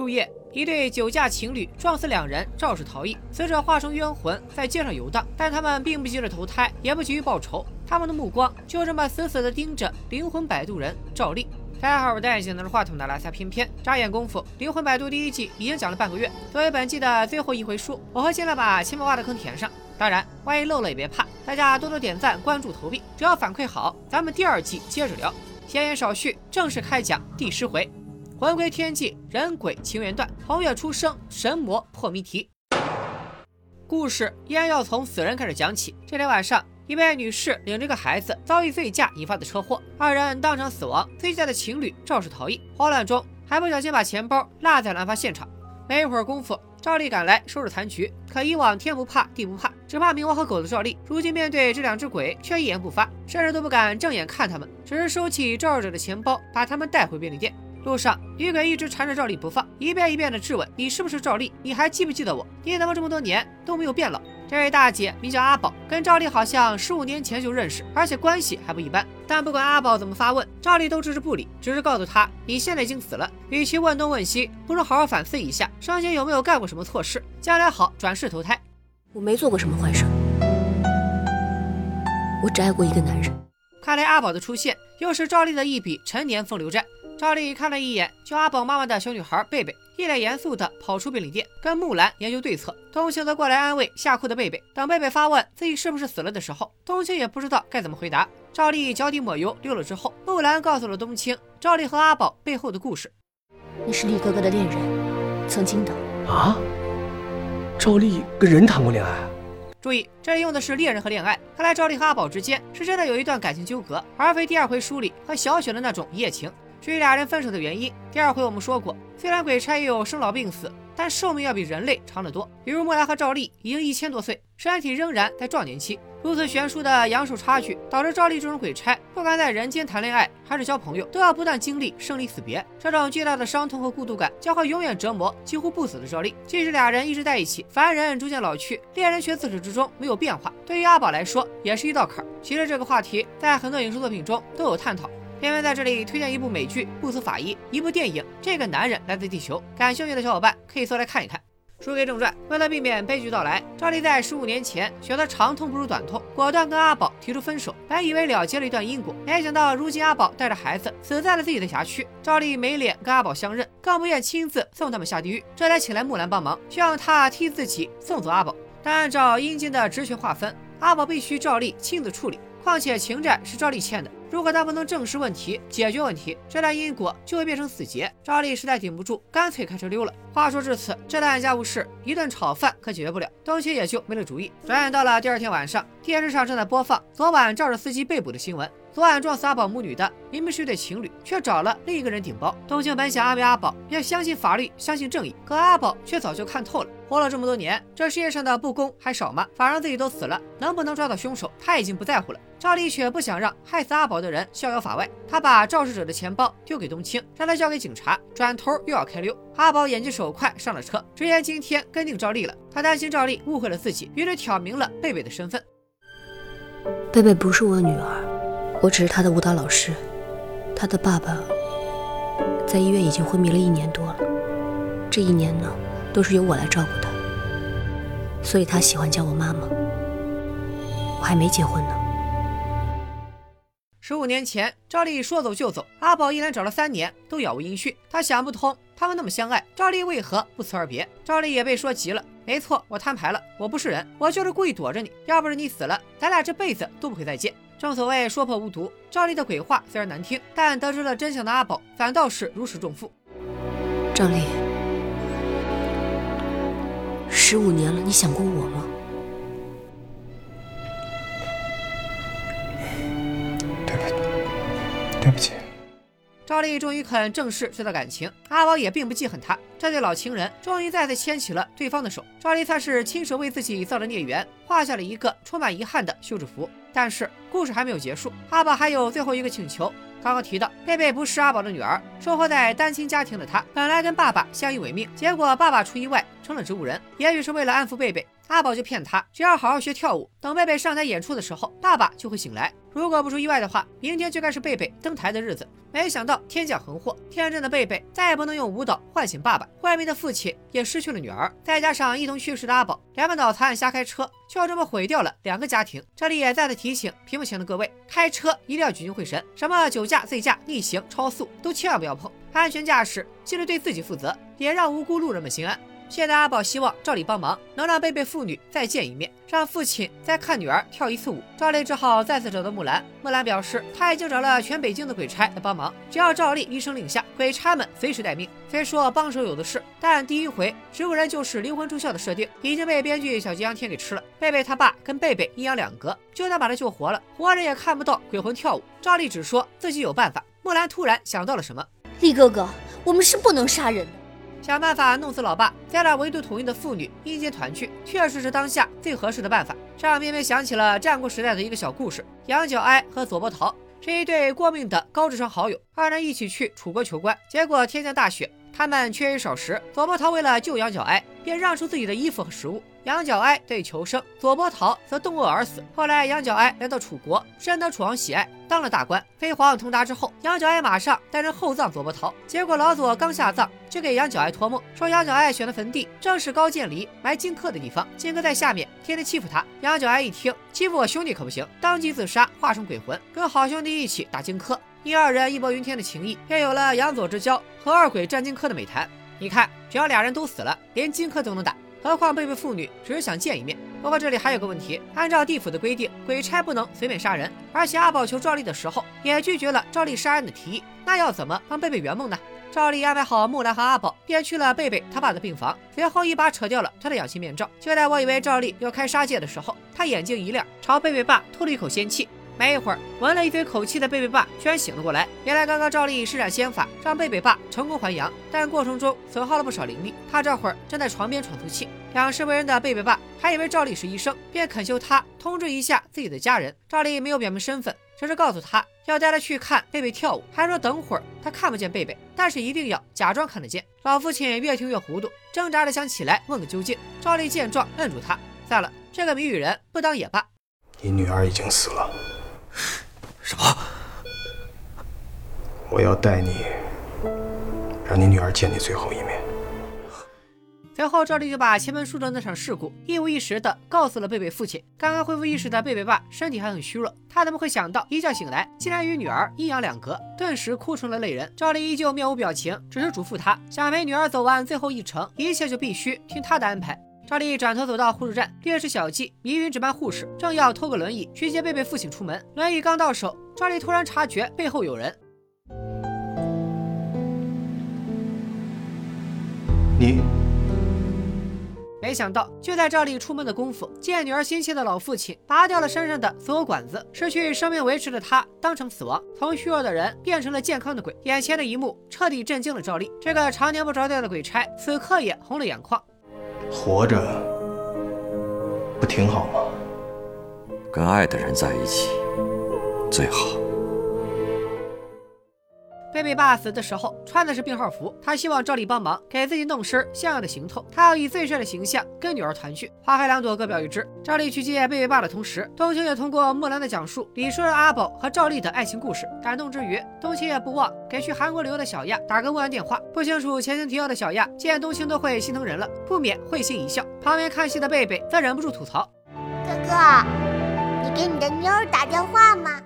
入夜，一对酒驾情侣撞死两人，肇事逃逸，死者化成冤魂在街上游荡，但他们并不急着投胎，也不急于报仇，他们的目光就这么死死地盯着灵魂摆渡人赵丽。大家好，我是戴眼镜拿着话筒的拉萨偏偏。眨眼功夫，《灵魂摆渡》第一季已经讲了半个月。作为本季的最后一回书，我会尽量把前面挖的坑填上。当然，万一漏了也别怕，大家多多点赞、关注、投币，只要反馈好，咱们第二季接着聊。闲言少叙，正式开讲第十回：魂归天际，人鬼情缘断，红月出生，神魔破谜题。故事依然要从死人开始讲起。这天晚上。一位女士领着个孩子遭遇醉驾引发的车祸，二人当场死亡。醉驾的情侣肇事逃逸，慌乱中还不小心把钱包落在了案发现场。没一会儿功夫，赵丽赶来收拾残局。可以往天不怕地不怕，只怕冥王和狗的赵丽，如今面对这两只鬼，却一言不发，甚至都不敢正眼看他们，只是收起肇事者的钱包，把他们带回便利店。路上，女鬼一直缠着赵丽不放，一遍一遍的质问：“你是不是赵丽？你还记不记得我？你怎么这么多年都没有变老？”这位大姐名叫阿宝，跟赵丽好像十五年前就认识，而且关系还不一般。但不管阿宝怎么发问，赵丽都置之不理，只是告诉他：“你现在已经死了，与其问东问西，不如好好反思一下，生前有没有干过什么错事，将来好转世投胎。”我没做过什么坏事，我只爱过一个男人。看来阿宝的出现，又是赵丽的一笔陈年风流债。赵丽看了一眼叫阿宝妈妈的小女孩贝贝，一脸严肃地跑出便利店，跟木兰研究对策。冬青则过来安慰吓哭的贝贝。等贝贝发问自己是不是死了的时候，冬青也不知道该怎么回答。赵丽脚底抹油溜了之后，木兰告诉了冬青赵丽和阿宝背后的故事。你是厉哥哥的恋人，曾经的啊。赵丽跟人谈过恋爱？注意，这里用的是恋人和恋爱。看来赵丽和阿宝之间是真的有一段感情纠葛，而非第二回书里和小雪的那种一夜情。至于俩人分手的原因，第二回我们说过，虽然鬼差也有生老病死，但寿命要比人类长得多。比如木兰和赵丽已经一千多岁，身体仍然在壮年期。如此悬殊的阳寿差距，导致赵丽这种鬼差，不管在人间谈恋爱还是交朋友，都要不断经历生离死别。这种巨大的伤痛和孤独感，将会永远折磨几乎不死的赵丽。即使俩人一直在一起，凡人逐渐老去，恋人却自始至终没有变化。对于阿宝来说，也是一道坎儿。其实这个话题在很多影视作品中都有探讨。偏偏在这里推荐一部美剧《不死法医》，一部电影《这个男人来自地球》，感兴趣的小伙伴可以搜来看一看。书归正传，为了避免悲剧到来，赵丽在十五年前选择长痛不如短痛，果断跟阿宝提出分手。本以为了结了一段因果，没想到如今阿宝带着孩子死在了自己的辖区，赵丽没脸跟阿宝相认，更不愿亲自送他们下地狱，这才请来木兰帮忙，希望他替自己送走阿宝。但按照阴间的职权划分，阿宝必须赵丽亲自处理。况且情债是赵丽欠的，如果他不能正视问题、解决问题，这段因果就会变成死结。赵丽实在顶不住，干脆开车溜了。话说至此，这段家务事一顿炒饭可解决不了，东西也就没了主意。转眼到了第二天晚上，电视上正在播放昨晚肇事司机被捕的新闻。昨晚撞死阿宝母女的明明是一对情侣，却找了另一个人顶包。冬青本想安慰阿宝，要相信法律，相信正义，可阿宝却早就看透了。活了这么多年，这世界上的不公还少吗？反正自己都死了，能不能抓到凶手，他已经不在乎了。赵丽却不想让害死阿宝的人逍遥法外，他把肇事者的钱包丢给冬青，让他交给警察，转头又要开溜。阿宝眼疾手快上了车，直言今天跟定赵丽了。他担心赵丽误会了自己，于是挑明了贝贝的身份。贝贝不是我女儿。我只是他的舞蹈老师，他的爸爸在医院已经昏迷了一年多了，这一年呢，都是由我来照顾他，所以他喜欢叫我妈妈。我还没结婚呢。十五年前，赵丽说走就走，阿宝一连找了三年都杳无音讯，他想不通，他们那么相爱，赵丽为何不辞而别？赵丽也被说急了，没错，我摊牌了，我不是人，我就是故意躲着你，要不是你死了，咱俩这辈子都不会再见。正所谓说破无毒，赵丽的鬼话虽然难听，但得知了真相的阿宝反倒是如释重负。赵丽，十五年了，你想过我吗？对不起，对不起。赵丽终于肯正视这段感情，阿宝也并不记恨他。这对老情人终于再次牵起了对方的手，赵丽算是亲手为自己造的孽缘画下了一个充满遗憾的休止符。但是故事还没有结束，阿宝还有最后一个请求。刚刚提到贝贝不是阿宝的女儿，生活在单亲家庭的她，本来跟爸爸相依为命，结果爸爸出意外成了植物人。也许是为了安抚贝贝，阿宝就骗他，只要好好学跳舞，等贝贝上台演出的时候，爸爸就会醒来。如果不出意外的话，明天就该是贝贝登台的日子。没想到天降横祸，天真的贝贝再也不能用舞蹈唤醒爸爸，外面的父亲也失去了女儿，再加上一同去世的阿宝，两个脑残瞎开车，就这么毁掉了两个家庭。这里也再次提醒屏幕前的各位，开车一定要聚精会神，什么酒驾、醉驾、逆行、超速，都千万不要碰。安全驾驶，既是对自己负责，也让无辜路人们心安。现在阿宝希望赵丽帮忙，能让贝贝父女再见一面，让父亲再看女儿跳一次舞。赵丽只好再次找到木兰。木兰表示，他已经找了全北京的鬼差来帮忙，只要赵丽一声令下，鬼差们随时待命。虽说帮手有的是，但第一回植物人就是灵魂出窍的设定已经被编剧小吉阳天给吃了。贝贝他爸跟贝贝阴阳两隔，就算把他救活了，活人也看不到鬼魂跳舞。赵丽只说自己有办法。木兰突然想到了什么，丽哥哥，我们是不能杀人的。想办法弄死老爸，再让唯独统一的妇女阴间团聚，确实是当下最合适的办法。这让绵绵想起了战国时代的一个小故事：杨角哀和左伯桃是一对过命的高智商好友，二人一起去楚国求官，结果天降大雪，他们缺衣少食。左伯桃为了救杨角哀，便让出自己的衣服和食物。杨角哀得以求生，左伯桃则冻饿而死。后来杨角哀来到楚国，深得楚王喜爱，当了大官。飞黄腾达之后，杨角哀马上带人厚葬左伯桃。结果老左刚下葬，就给杨角哀托梦，说杨角哀选的坟地正是高渐离埋荆轲的地方，荆轲在下面天天欺负他。杨角哀一听，欺负我兄弟可不行，当即自杀，化成鬼魂，跟好兄弟一起打荆轲。因二人义薄云天的情谊，便有了杨左之交和二鬼战荆轲的美谈。你看，只要俩人都死了，连荆轲都能打。何况贝贝父女只是想见一面。不过这里还有个问题，按照地府的规定，鬼差不能随便杀人，而且阿宝求赵丽的时候也拒绝了赵丽杀人的提议，那要怎么帮贝贝圆梦呢？赵丽安排好木兰和阿宝，便去了贝贝他爸的病房，随后一把扯掉了他的氧气面罩。就在我以为赵丽要开杀戒的时候，他眼睛一亮，朝贝贝爸吐了一口仙气。没一会儿，闻了一堆口气的贝贝爸居然醒了过来。原来刚刚赵丽施展仙法，让贝贝爸成功还阳，但过程中损耗了不少灵力。他这会儿正在床边喘粗气。两世为人的贝贝爸还以为赵丽是医生，便恳求他通知一下自己的家人。赵丽没有表明身份，只是告诉他要带他去看贝贝跳舞，还说等会儿他看不见贝贝，但是一定要假装看得见。老父亲越听越糊涂，挣扎着想起来问个究竟。赵丽见状摁住他，算了，这个谜语人不当也罢。你女儿已经死了。什么？我要带你，让你女儿见你最后一面。随后，赵丽就把前门书的那场事故一五一十的告诉了贝贝父亲。刚刚恢复意识的贝贝爸身体还很虚弱，他怎么会想到一觉醒来竟然与女儿阴阳两隔，顿时哭成了泪人。赵丽依旧面无表情，只是嘱咐他，想陪女儿走完最后一程，一切就必须听他的安排。赵丽转头走到护士站，略施小计，迷晕值班护士，正要偷个轮椅去接贝贝父亲出门。轮椅刚到手，赵丽突然察觉背后有人。你。没想到，就在赵丽出门的功夫，见女儿心切的老父亲拔掉了身上的所有管子，失去生命维持的他当场死亡，从虚弱的人变成了健康的鬼。眼前的一幕彻底震惊了赵丽，这个常年不着调的鬼差，此刻也红了眼眶。活着不挺好吗？跟爱的人在一起最好。贝爸死的时候穿的是病号服，他希望赵丽帮忙给自己弄身像样的行头，他要以最帅的形象跟女儿团聚。花开两朵，各表一枝。赵丽去接贝贝爸的同时，冬青也通过木兰的讲述，理顺了阿宝和赵丽的爱情故事。感动之余，冬青也不忘给去韩国旅游的小亚打个问安电话。不清楚前情提要的小亚见冬青都会心疼人了，不免会心一笑。旁边看戏的贝贝则忍不住吐槽：“哥哥，你给你的妞打电话吗？”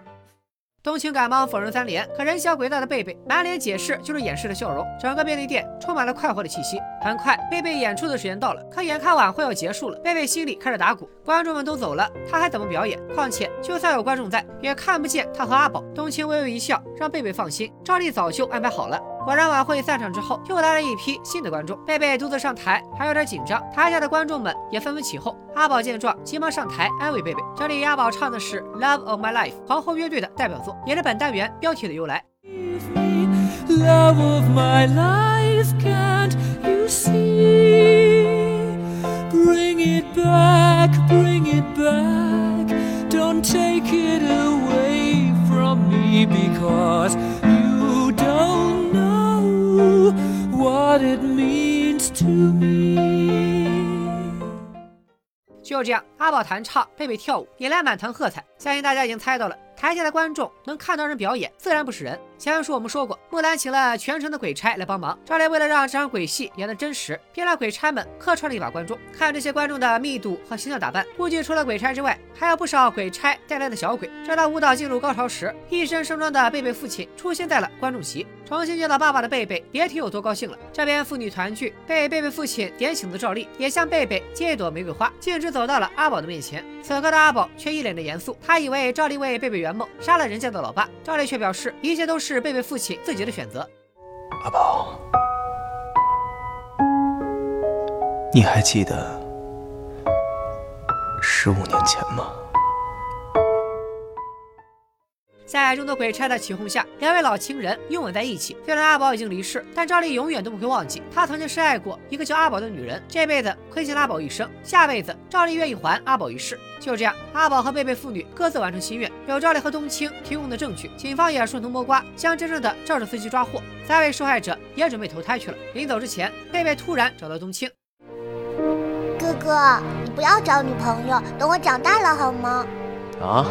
冬青赶忙否认三连，可人小鬼大的贝贝满脸解释就是掩饰的笑容，整个便利店充满了快活的气息。很快，贝贝演出的时间到了，可眼看晚会要结束了，贝贝心里开始打鼓。观众们都走了，他还怎么表演？况且就算有观众在，也看不见他和阿宝。冬青微微一笑，让贝贝放心，照例早就安排好了。果然，晚会散场之后，又来了一批新的观众。贝贝独自上台，还有点紧张，台下的观众们也纷纷起哄。阿宝见状，急忙上台安慰贝贝。这里阿宝唱的是《Love of My Life》，皇后乐队的代表作，也是本单元标题的由来。Take it away from me because what it means to me. 就这样。阿宝弹唱，贝贝跳舞，引来满堂喝彩。相信大家已经猜到了。台下的观众能看到人表演，自然不是人。前文书我们说过，木兰请了全城的鬼差来帮忙。赵丽为了让这场鬼戏演得真实，便让鬼差们客串了一把观众。看这些观众的密度和形象打扮，估计除了鬼差之外，还有不少鬼差带来的小鬼。正当舞蹈进入高潮时，一身盛装的贝贝父亲出现在了观众席。重新见到爸爸的贝贝，别提有多高兴了。这边父女团聚，被贝贝父亲点醒的赵丽也向贝贝借一朵玫瑰花，径直走到了阿阿宝的面前。此刻的阿宝却一脸的严肃，他以为赵丽为贝贝圆梦，杀了人家的老爸。赵丽却表示，一切都是贝贝父亲自己的选择。阿宝，你还记得十五年前吗？在众多鬼差的起哄下，两位老情人拥吻在一起。虽然阿宝已经离世，但赵丽永远都不会忘记，他曾经深爱过一个叫阿宝的女人。这辈子亏欠阿宝一生，下辈子赵丽愿意还阿宝一世。就这样，阿宝和贝贝父女各自完成心愿。有赵丽和冬青提供的证据，警方也顺藤摸瓜，将真正的肇事司机抓获。三位受害者也准备投胎去了。临走之前，贝贝突然找到冬青：“哥哥，你不要找女朋友，等我长大了好吗？”啊？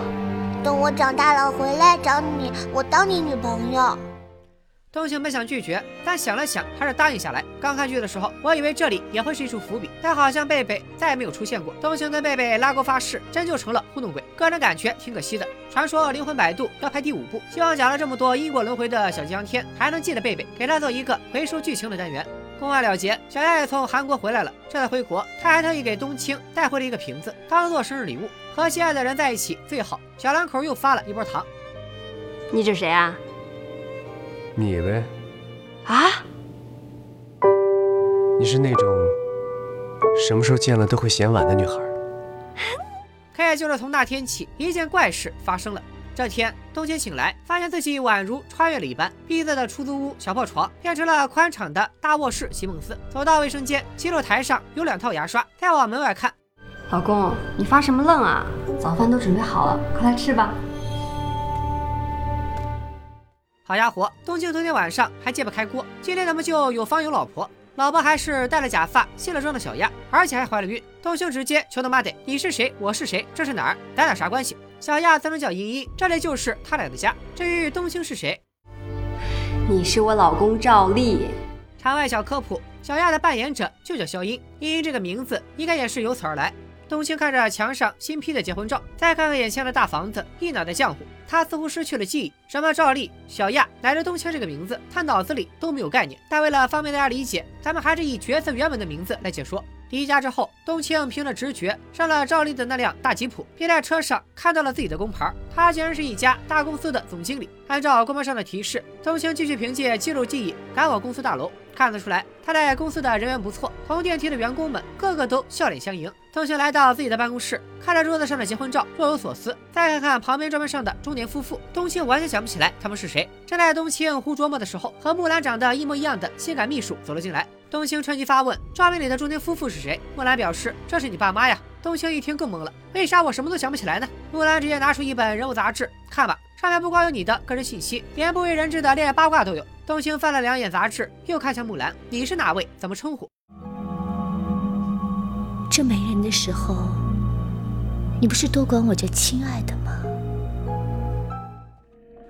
等我长大了回来找你，我当你女朋友。冬青本想拒绝，但想了想，还是答应下来。刚看剧的时候，我以为这里也会是一处伏笔，但好像贝贝再也没有出现过。冬青跟贝贝拉钩发誓，真就成了糊弄鬼。个人感觉挺可惜的。传说《灵魂摆渡》要拍第五部，希望讲了这么多因果轮回的小江天还能记得贝贝，给他做一个回收剧情的单元。公案了结，小丫也从韩国回来了。这次回国，他还特意给冬青带回了一个瓶子，当做生日礼物。和心爱的人在一起最好。小两口又发了一波糖。你是谁啊？你呗。啊？你是那种什么时候见了都会嫌晚的女孩。可也就是从那天起，一件怪事发生了。这天，冬青醒来，发现自己宛如穿越了一般，逼仄的出租屋小破床变成了宽敞的大卧室席梦思。走到卫生间，洗手台上有两套牙刷。再往门外看。老公，你发什么愣啊？早饭都准备好了，快来吃吧。好家伙，冬青昨天晚上还揭不开锅，今天怎么就有房有老婆？老婆还是戴了假发、卸了妆的小丫，而且还怀了孕。冬青直接求他妈的，你是谁？我是谁？这是哪儿？咱俩啥关系？小亚自然叫依依，这里就是他俩的家。至于冬青是谁？你是我老公赵丽。场外小科普：小亚的扮演者就叫肖音，依依这个名字应该也是由此而来。冬青看着墙上新批的结婚照，再看看眼前的大房子，一脑袋浆糊。他似乎失去了记忆，什么赵丽、小亚乃至冬青这个名字，他脑子里都没有概念。但为了方便大家理解，咱们还是以角色原本的名字来解说。离家之后，冬青凭着直觉上了赵丽的那辆大吉普，并在车上看到了自己的工牌，他竟然是一家大公司的总经理。按照工牌上的提示，冬青继续凭借肌肉记忆赶往公司大楼。看得出来，他在公司的人缘不错，同电梯的员工们个个都笑脸相迎。冬青来到自己的办公室，看着桌子上的结婚照，若有所思。再看看旁边桌面上的中年夫妇，冬青完全想不起来他们是谁。正在冬青胡琢磨的时候，和木兰长得一模一样的性感秘书走了进来。冬青趁机发问：照片里的中年夫妇是谁？木兰表示：这是你爸妈呀。冬青一听更懵了，为啥我什么都想不起来呢？木兰直接拿出一本人物杂志，看吧，上面不光有你的个人信息，连不为人知的恋爱八卦都有。冬青翻了两眼杂志，又看向木兰：“你是哪位？怎么称呼？”这没人的时候，你不是多管我叫亲爱的吗？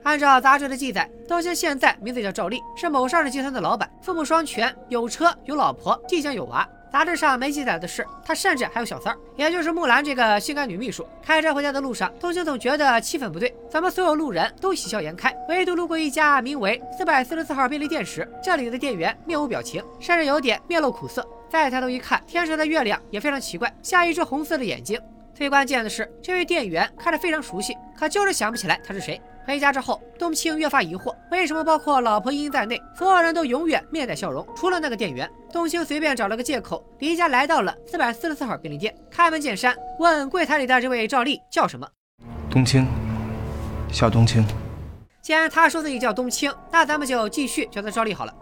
按照杂志的记载，东兴现在名字叫赵丽，是某上市集团的老板，父母双全，有车有老婆，即将有娃。杂志上没记载的是，他甚至还有小三儿，也就是木兰这个性感女秘书。开车回家的路上，冬青总觉得气氛不对，怎么所有路人都喜笑颜开，唯独路过一家名为四百四十四号便利店时，这里的店员面无表情，甚至有点面露苦涩。再抬头一看，天上的月亮也非常奇怪，像一只红色的眼睛。最关键的是，这位店员看着非常熟悉，可就是想不起来他是谁。回家之后，冬青越发疑惑，为什么包括老婆茵茵在内，所有人都永远面带笑容，除了那个店员。冬青随便找了个借口，离家来到了四百四十四号便利店，开门见山问柜台里的这位赵丽叫什么？冬青，小冬青。既然他说自己叫冬青，那咱们就继续叫他赵丽好了。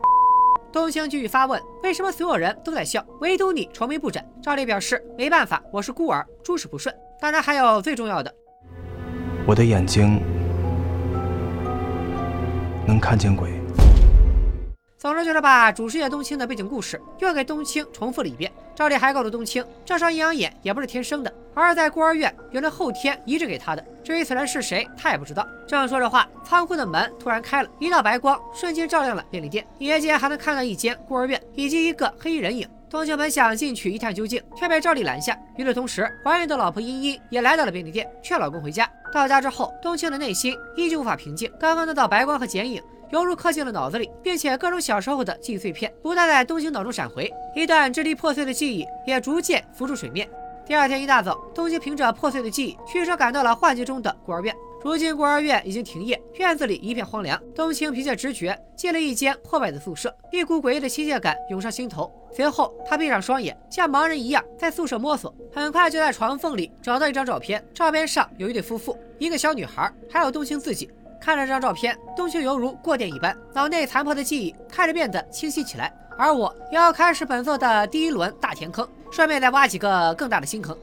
冬青继续发问：为什么所有人都在笑，唯独你愁眉不展？赵丽表示没办法，我是孤儿，诸事不顺。当然还有最重要的，我的眼睛。能看见鬼。总之就是把主世界冬青的背景故事又给冬青重复了一遍。赵丽还告诉冬青，这双阴阳眼也不是天生的，而是在孤儿院有人后天移植给他的。至于此人是谁，他也不知道。正说着话，仓库的门突然开了，一道白光瞬间照亮了便利店。隐约间还能看到一间孤儿院以及一个黑衣人影。冬青本想进去一探究竟，却被赵丽拦下。与此同时，怀孕的老婆茵茵也来到了便利店，劝老公回家。到家之后，冬青的内心依旧无法平静。刚刚那道白光和剪影。犹如刻进了脑子里，并且各种小时候的记忆碎片不断在冬青脑中闪回，一段支离破碎的记忆也逐渐浮出水面。第二天一大早，冬青凭着破碎的记忆驱车赶到了幻境中的孤儿院。如今孤儿院已经停业，院子里一片荒凉。冬青凭借直觉进了一间破败的宿舍，一股诡异的亲切感涌上心头。随后，他闭上双眼，像盲人一样在宿舍摸索，很快就在床缝里找到一张照片。照片上有一对夫妇，一个小女孩，还有冬青自己。看着这张照片，冬青犹如过电一般，脑内残破的记忆开始变得清晰起来。而我要开始本作的第一轮大填坑，顺便再挖几个更大的新坑。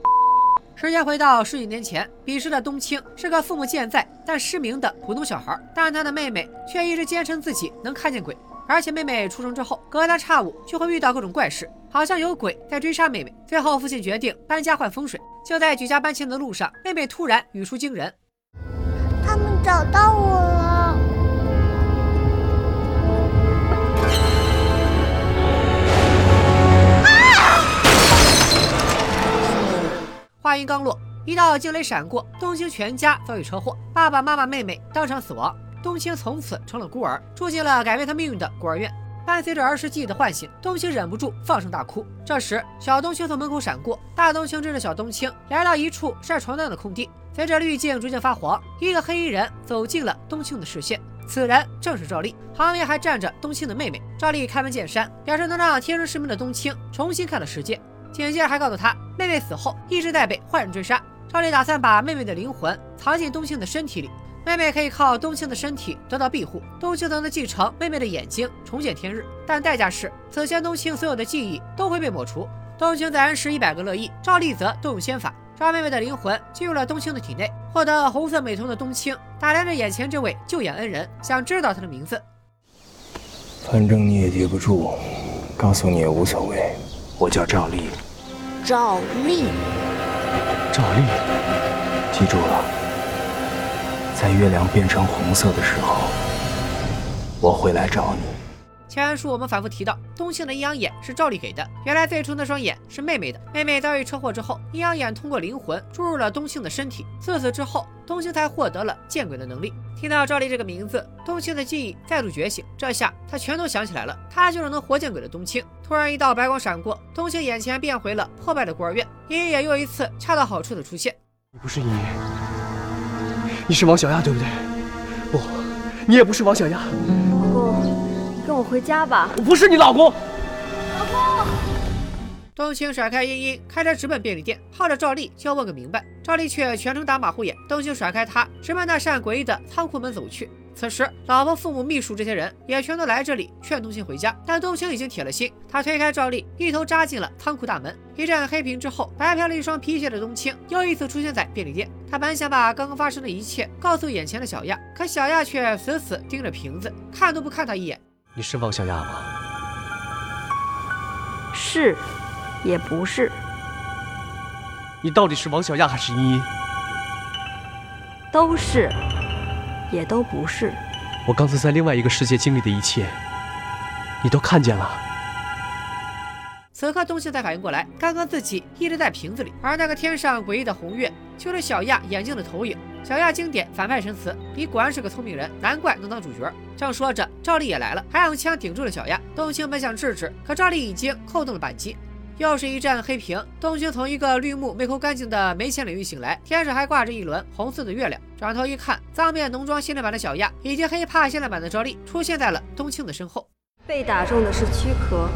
时间回到十几年前，彼时的冬青是个父母健在但失明的普通小孩，但他的妹妹却一直坚称自己能看见鬼。而且妹妹出生之后，隔三差五就会遇到各种怪事，好像有鬼在追杀妹妹。最后，父亲决定搬家换风水。就在举家搬迁的路上，妹妹突然语出惊人。他们找到我了。话音刚落，一道惊雷闪过，冬青全家遭遇车祸，爸爸妈妈、妹妹当场死亡。冬青从此成了孤儿，住进了改变他命运的孤儿院。伴随着儿时记忆的唤醒，冬青忍不住放声大哭。这时，小冬青从门口闪过，大冬青追着小冬青来到一处晒床单的空地。随着滤镜逐渐发黄，一个黑衣人走进了冬青的视线。此人正是赵丽，旁边还站着冬青的妹妹。赵丽开门见山，表示能让天生失明的冬青重新看到世界。紧接着还告诉他，妹妹死后一直在被坏人追杀。赵丽打算把妹妹的灵魂藏进冬青的身体里，妹妹可以靠冬青的身体得到庇护，冬青则能继承妹妹的眼睛，重见天日。但代价是，此前冬青所有的记忆都会被抹除。冬青在恩施一百个乐意，赵丽则动用仙法。赵妹妹的灵魂进入了冬青的体内，获得红色美瞳的冬青打量着眼前这位救眼恩人，想知道他的名字。反正你也记不住，告诉你也无所谓。我叫赵丽。赵丽。赵丽，记住了，在月亮变成红色的时候，我会来找你。前文书我们反复提到，冬青的阴阳眼是赵丽给的。原来最初那双眼是妹妹的。妹妹遭遇车祸之后，阴阳眼通过灵魂注入了冬青的身体。自此之后，冬青才获得了见鬼的能力。听到赵丽这个名字，冬青的记忆再度觉醒。这下他全都想起来了，他就是能活见鬼的冬青。突然一道白光闪过，冬青眼前变回了破败的孤儿院。爷爷也又一次恰到好处的出现。你不是阴影，你是王小丫，对不对？不，你也不是王小丫。老公，你。跟我回家吧！我不是你，老公。冬青甩开茵茵，开车直奔便利店，耗着赵丽就要问个明白。赵丽却全程打马虎眼。冬青甩开他，直奔那扇诡异的仓库门走去。此时，老婆、父母、秘书这些人也全都来这里劝冬青回家，但冬青已经铁了心。他推开赵丽，一头扎进了仓库大门。一阵黑屏之后，白嫖了一双皮鞋的冬青又一次出现在便利店。他本想把刚刚发生的一切告诉眼前的小亚，可小亚却死死盯着瓶子，看都不看他一眼。你是王小亚吗？是，也不是。你到底是王小亚还是茵茵？都是，也都不是。我刚才在另外一个世界经历的一切，你都看见了。此刻，冬青才反应过来，刚刚自己一直在瓶子里，而那个天上诡异的红月，就是小亚眼睛的投影。小亚经典反派神词，你果然是个聪明人，难怪能当主角。正说着，赵丽也来了，还用枪顶住了小亚。冬青本想制止，可赵丽已经扣动了扳机。又是一阵黑屏，冬青从一个绿幕没抠干净的没钱领域醒来，天上还挂着一轮红色的月亮。转头一看，脏辫浓妆限量版的小亚以及黑怕限量版的赵丽出现在了冬青的身后。被打中的是躯壳，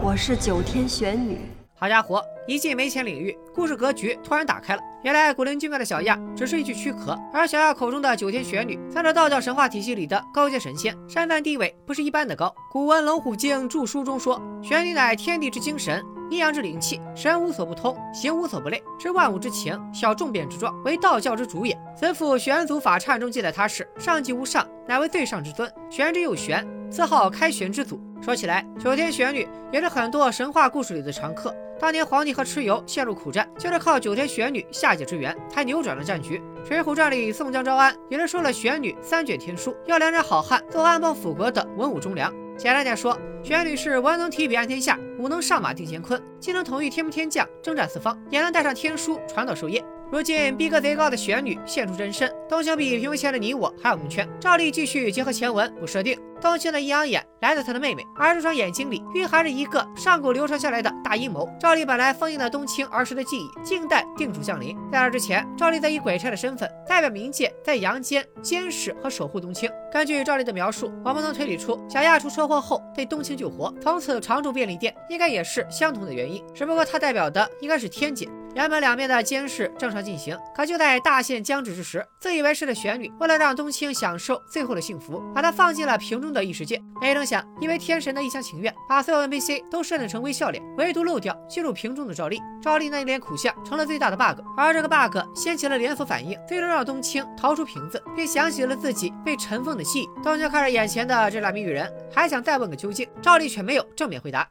我是九天玄女。好家伙！一进没钱领域，故事格局突然打开了。原来古灵精怪的小亚只是一具躯壳，而小亚口中的九天玄女，算是道教神话体系里的高阶神仙，身份地位不是一般的高。古文《龙虎经》注书中说：“玄女乃天地之精神，阴阳之灵气，神无所不通，形无所不类，知万物之情，晓众变之状，为道教之主也。此府玄祖法忏中记载他是上极无上，乃为最上之尊，玄之又玄，自号开玄之祖。说起来，九天玄女也是很多神话故事里的常客。当年皇帝和蚩尤陷入苦战，就是靠九天玄女下界支援，才扭转了战局。《水浒传》里宋江招安，也是收了玄女三卷天书，要两人好汉做安邦辅国的文武忠良。简单点说，玄女是文能提笔安天下，武能上马定乾坤，既能统御天兵天将，征战四方，也能带上天书传道授业。如今逼格贼高的玄女现出真身，东兴比屏幕前的你我还要蒙圈。照例继续结合前文不设定。东青的阴阳眼来自他的妹妹，而这双眼睛里蕴含着一个上古流传下来的大阴谋。赵丽本来封印了冬青儿时的记忆，静待定主降临。在那之前，赵丽在以鬼差的身份代表冥界，在阳间监视和守护冬青。根据赵丽的描述，我们能推理出小亚出车祸后被冬青救活，从此常驻便利店，应该也是相同的原因。只不过他代表的应该是天界。原本两边的监视正常进行，可就在大限将至之时，自以为是的玄女为了让冬青享受最后的幸福，把她放进了瓶中的异世界。没成想，因为天神的一厢情愿，把所有 NPC 都设定成微笑脸，唯独漏掉进入瓶中的赵丽。赵丽那一脸苦相成了最大的 bug，而这个 bug 掀起了连锁反应，最终让冬青逃出瓶子，并想起了自己被尘封的记忆。冬青看着眼前的这俩谜语人，还想再问个究竟，赵丽却没有正面回答。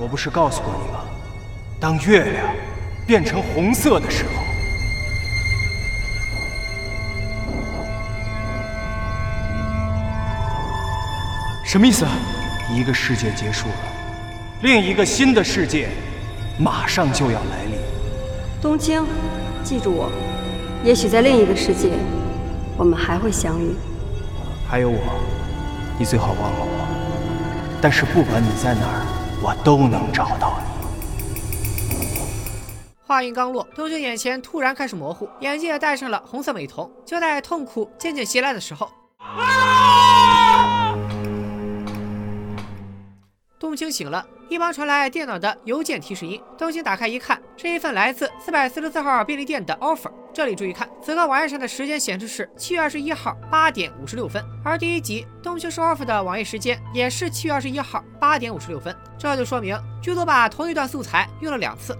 我不是告诉过你吗？当月亮。变成红色的时候，什么意思？一个世界结束了，另一个新的世界马上就要来临。东京，记住我，也许在另一个世界，我们还会相遇。还有我，你最好忘了我。但是不管你在哪儿，我都能找到你。话音刚落，冬青眼前突然开始模糊，眼睛也戴上了红色美瞳。就在痛苦渐渐袭来的时候，啊冬青醒了，一旁传来电脑的邮件提示音。冬青打开一看，是一份来自四百四十四号便利店的 offer。这里注意看，此刻网页上的时间显示是七月二十一号八点五十六分，而第一集冬青收 offer 的网页时间也是七月二十一号八点五十六分。这就说明剧组把同一段素材用了两次。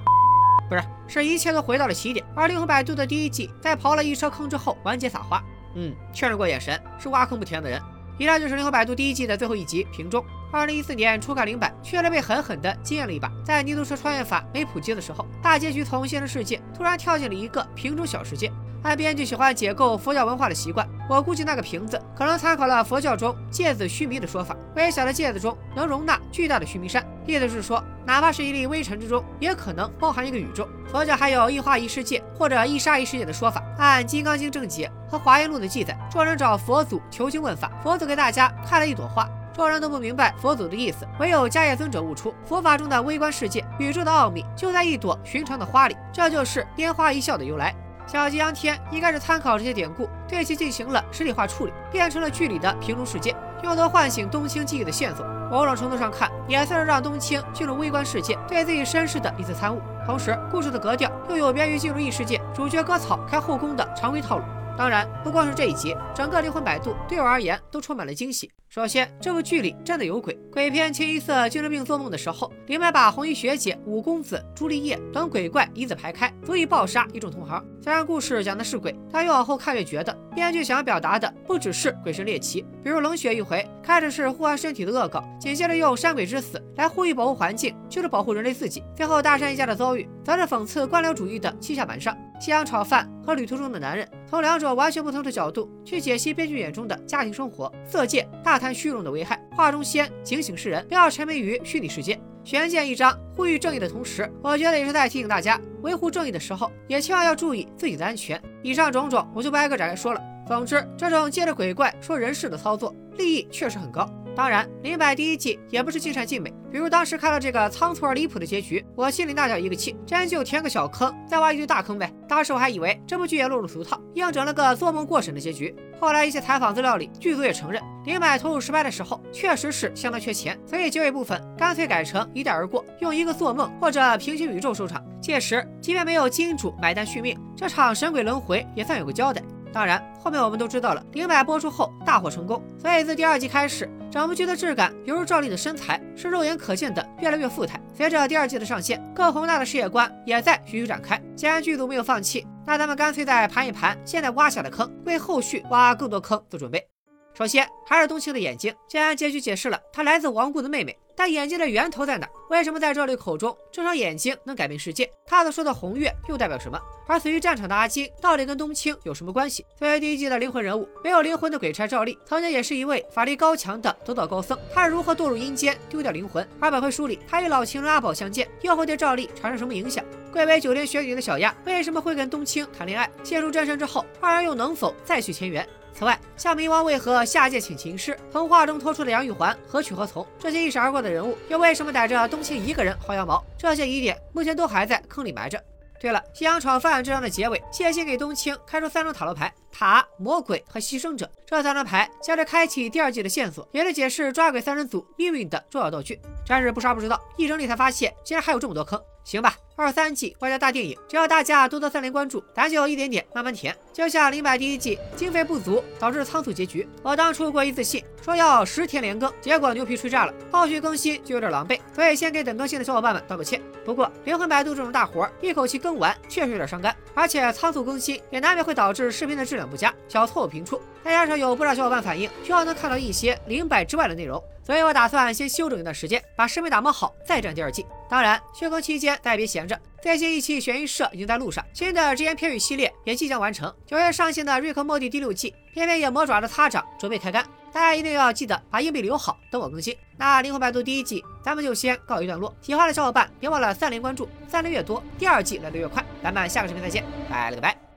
不是，使一切都回到了起点。而《灵魂摆渡》的第一季在刨了一车坑之后完结撒花。嗯，确认过眼神，是挖坑不填的人。以上就是《灵魂摆渡》第一季的最后一集，瓶中。二零一四年初看零版，确实被狠狠地惊艳了一把。在泥土车穿越法没普及的时候，大结局从现实世界突然跳进了一个瓶中小世界。按编剧喜欢解构佛教文化的习惯，我估计那个瓶子可能参考了佛教中芥子须弥的说法。微小的芥子中能容纳巨大的须弥山，意思是说，哪怕是一粒微尘之中，也可能包含一个宇宙。佛教还有一花一世界或者一沙一世界的说法。按《金刚经》正解和《华严录》的记载，众人找佛祖求经问法，佛祖给大家看了一朵花，众人都不明白佛祖的意思，唯有迦叶尊者悟出佛法中的微观世界、宇宙的奥秘就在一朵寻常的花里，这就是拈花一笑的由来。小吉阳天应该是参考这些典故，对其进行了实体化处理，变成了剧里的瓶中世界，用作唤醒冬青记忆的线索。某种程度上看，也算是让冬青进入微观世界，对自己身世的一次参悟。同时，故事的格调又有别于进入异世界，主角割草开后宫的常规套路。当然，不光是这一集，整个灵魂摆渡对我而言都充满了惊喜。首先，这部剧里真的有鬼。鬼片清一色精神病做梦的时候，林白把红衣学姐、五公子、朱丽叶等鬼怪一字排开，足以爆杀一众同行。虽然故事讲的是鬼，但越往后看越觉得编剧想要表达的不只是鬼神猎奇。比如冷血一回，开始是护完身体的恶搞，紧接着用山鬼之死来呼吁保护环境，就是保护人类自己。最后大山一家的遭遇，则是讽刺官僚主义的欺下瞒上。夕阳炒饭和旅途中的男人，从两种完全不同的角度去解析编剧眼中的家庭生活、色戒、大谈虚荣的危害。画中仙警醒世人，不要沉迷于虚拟世界。悬剑一张，呼吁正义的同时，我觉得也是在提醒大家，维护正义的时候，也千万要注意自己的安全。以上种种，我就不挨个展开说了。总之，这种借着鬼怪说人事的操作，利益确实很高。当然，林柏第一季也不是尽善尽美。比如当时看到这个仓促而离谱的结局，我心里那叫一个气，真就填个小坑，再挖一堆大坑呗。当时我还以为这部剧也落入俗套，硬整了个做梦过审的结局。后来一些采访资料里，剧组也承认，林柏投入失败的时候，确实是相当缺钱，所以结尾部分干脆改成一带而过，用一个做梦或者平行宇宙收场。届时，即便没有金主买单续命，这场神鬼轮回也算有个交代。当然，后面我们都知道了，零百播出后大获成功，所以自第二季开始，整部剧的质感犹如赵丽的身材是肉眼可见的越来越富态。随着第二季的上线，更宏大的事业观也在徐徐展开。既然剧组没有放弃，那咱们干脆再盘一盘现在挖下的坑，为后续挖更多坑做准备。首先还是冬青的眼睛，既然结局解释了她来自亡故的妹妹。但眼睛的源头在哪？为什么在赵丽口中，这双眼睛能改变世界？他所说的红月又代表什么？而死于战场的阿金到底跟冬青有什么关系？作为第一季的灵魂人物，没有灵魂的鬼差赵丽，曾经也是一位法力高强的得道高僧。他是如何堕入阴间，丢掉灵魂？而本回书里，他与老情人阿宝相见，又会对赵丽产生什么影响？贵为九天玄女的小丫，为什么会跟冬青谈恋爱？陷入真身之后，二人又能否再续前缘？此外，像冥王为何下界请琴师，从画中拖出的杨玉环何去何从？这些一闪而过的人物，又为什么逮着冬青一个人薅羊毛？这些疑点目前都还在坑里埋着。对了，西洋炒饭这样的结尾，谢欣给冬青开出三张塔罗牌：塔、魔鬼和牺牲者。这三张牌将是开启第二季的线索，也是解释抓鬼三人组命运的重要道具。真是不刷不知道，一整理才发现，竟然还有这么多坑。行吧，二三季外加大电影，只要大家多多三连关注，咱就一点点慢慢填。就像《零百》第一季经费不足导致仓促结局，我当初过一次信说要十天连更，结果牛皮吹炸了，后续更新就有点狼狈，所以先给等更新的小伙伴们道个歉。不过灵魂摆渡这种大活，一口气更完确实有点伤肝，而且仓促更新也难免会导致视频的质量不佳，小错误频出。再加上有不少小伙伴反映，希望能看到一些零百之外的内容。所以我打算先休整一段时间，把视频打磨好，再战第二季。当然，休更期间大家别闲着，最新一期悬疑社已经在路上，新的只言片语系列也即将完成。九月上线的《瑞克莫蒂》第六季，片片也魔爪的擦掌准备开干，大家一定要记得把硬币留好，等我更新。那《灵魂摆渡》第一季咱们就先告一段落，喜欢的小伙伴别忘了三连关注，三连越多，第二季来的越快。咱们下个视频再见，拜了个拜。